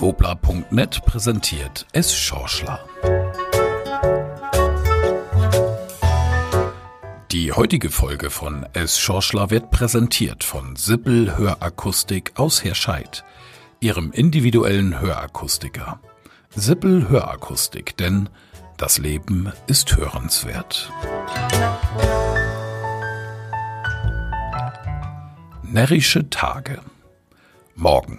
Wobla.net präsentiert Es Schorschler. Die heutige Folge von Es Schorschler wird präsentiert von Sippel Hörakustik aus Herscheid, ihrem individuellen Hörakustiker. Sippel Hörakustik, denn das Leben ist hörenswert. Närrische Tage. Morgen,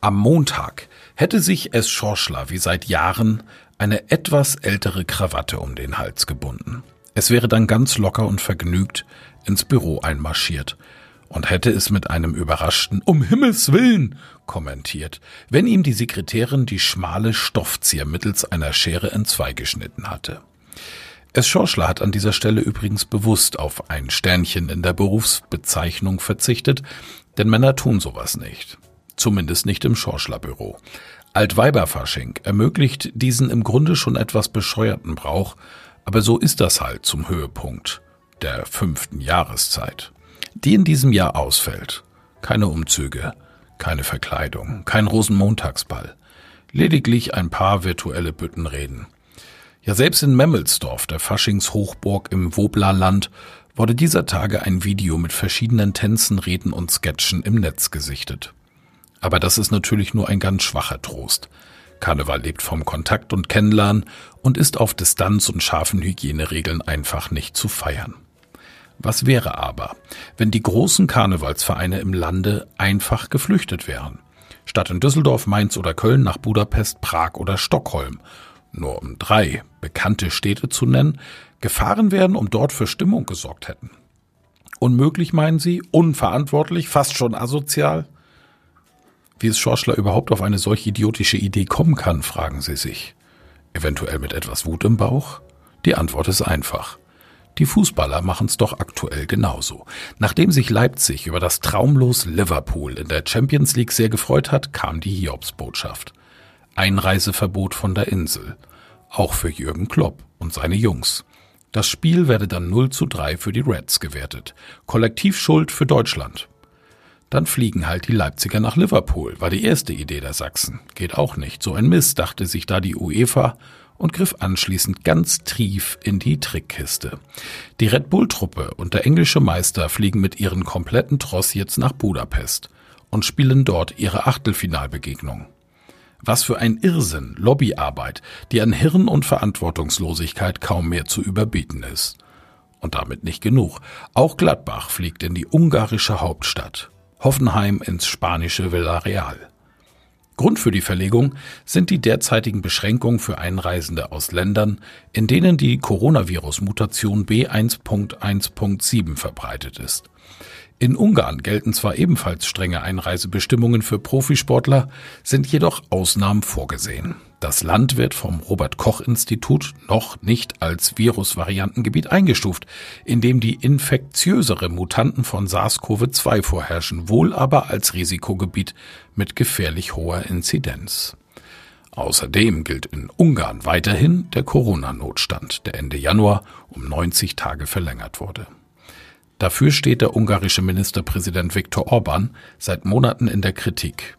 am Montag, hätte sich es Schorschler wie seit Jahren eine etwas ältere Krawatte um den Hals gebunden. Es wäre dann ganz locker und vergnügt ins Büro einmarschiert und hätte es mit einem überraschten Um Himmels willen kommentiert, wenn ihm die Sekretärin die schmale Stoffzier mittels einer Schere entzweigeschnitten hatte. Es Schorschler hat an dieser Stelle übrigens bewusst auf ein Sternchen in der Berufsbezeichnung verzichtet, denn Männer tun sowas nicht. Zumindest nicht im Schorschler-Büro. Altweiberfasching ermöglicht diesen im Grunde schon etwas bescheuerten Brauch, aber so ist das halt zum Höhepunkt der fünften Jahreszeit, die in diesem Jahr ausfällt. Keine Umzüge, keine Verkleidung, kein Rosenmontagsball, lediglich ein paar virtuelle Büttenreden. Ja, selbst in Memmelsdorf, der Faschingshochburg im Woblerland, wurde dieser Tage ein Video mit verschiedenen Tänzen, Reden und Sketchen im Netz gesichtet. Aber das ist natürlich nur ein ganz schwacher Trost. Karneval lebt vom Kontakt und Kennenlernen und ist auf Distanz und scharfen Hygieneregeln einfach nicht zu feiern. Was wäre aber, wenn die großen Karnevalsvereine im Lande einfach geflüchtet wären? Statt in Düsseldorf, Mainz oder Köln nach Budapest, Prag oder Stockholm nur um drei bekannte Städte zu nennen, gefahren werden, um dort für Stimmung gesorgt hätten. Unmöglich, meinen Sie? Unverantwortlich? Fast schon asozial? Wie es Schorschler überhaupt auf eine solch idiotische Idee kommen kann, fragen Sie sich. Eventuell mit etwas Wut im Bauch? Die Antwort ist einfach. Die Fußballer machen es doch aktuell genauso. Nachdem sich Leipzig über das traumlos Liverpool in der Champions League sehr gefreut hat, kam die Hiobsbotschaft. Einreiseverbot von der Insel. Auch für Jürgen Klopp und seine Jungs. Das Spiel werde dann 0 zu 3 für die Reds gewertet. Kollektivschuld für Deutschland. Dann fliegen halt die Leipziger nach Liverpool, war die erste Idee der Sachsen. Geht auch nicht. So ein Mist, dachte sich da die UEFA und griff anschließend ganz tief in die Trickkiste. Die Red Bull-Truppe und der englische Meister fliegen mit ihren kompletten Tross jetzt nach Budapest und spielen dort ihre Achtelfinalbegegnung. Was für ein Irrsinn, Lobbyarbeit, die an Hirn und Verantwortungslosigkeit kaum mehr zu überbieten ist. Und damit nicht genug. Auch Gladbach fliegt in die ungarische Hauptstadt, Hoffenheim ins spanische Villarreal. Grund für die Verlegung sind die derzeitigen Beschränkungen für Einreisende aus Ländern, in denen die Coronavirus-Mutation B1.1.7 verbreitet ist. In Ungarn gelten zwar ebenfalls strenge Einreisebestimmungen für Profisportler, sind jedoch Ausnahmen vorgesehen. Das Land wird vom Robert Koch Institut noch nicht als Virusvariantengebiet eingestuft, in dem die infektiösere Mutanten von SARS-CoV-2 vorherrschen, wohl aber als Risikogebiet mit gefährlich hoher Inzidenz. Außerdem gilt in Ungarn weiterhin der Corona-Notstand, der Ende Januar um 90 Tage verlängert wurde. Dafür steht der ungarische Ministerpräsident Viktor Orban seit Monaten in der Kritik.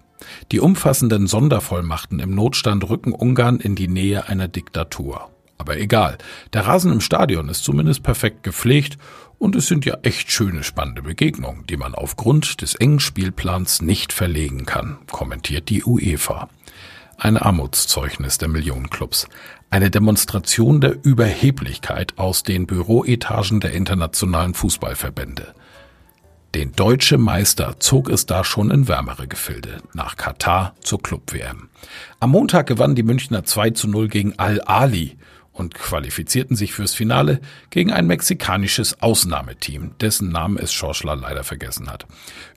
Die umfassenden Sondervollmachten im Notstand rücken Ungarn in die Nähe einer Diktatur. Aber egal, der Rasen im Stadion ist zumindest perfekt gepflegt und es sind ja echt schöne, spannende Begegnungen, die man aufgrund des engen Spielplans nicht verlegen kann, kommentiert die UEFA ein Armutszeugnis der Millionenclubs, eine Demonstration der Überheblichkeit aus den Büroetagen der internationalen Fußballverbände. Den deutsche Meister zog es da schon in wärmere Gefilde, nach Katar zur Club-WM. Am Montag gewannen die Münchner 2 zu 0 gegen Al-Ali und qualifizierten sich fürs Finale gegen ein mexikanisches Ausnahmeteam, dessen Namen es Schorschler leider vergessen hat.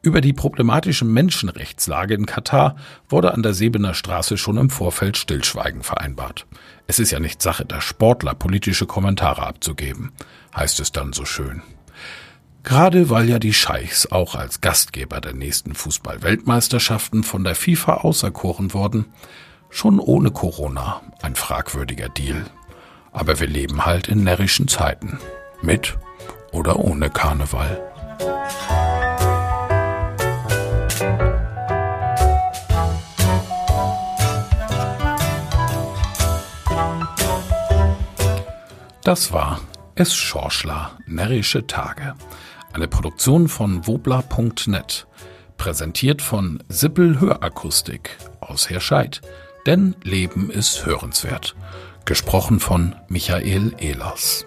Über die problematische Menschenrechtslage in Katar wurde an der Sebener Straße schon im Vorfeld Stillschweigen vereinbart. Es ist ja nicht Sache der Sportler, politische Kommentare abzugeben, heißt es dann so schön. Gerade weil ja die Scheichs auch als Gastgeber der nächsten Fußball-Weltmeisterschaften von der FIFA auserkoren wurden, schon ohne Corona ein fragwürdiger Deal aber wir leben halt in närrischen Zeiten. Mit oder ohne Karneval. Das war Es Schorschler, närrische Tage. Eine Produktion von wobla.net. Präsentiert von Sippel Hörakustik aus Herscheid. Denn Leben ist hörenswert. Gesprochen von Michael Ehlers.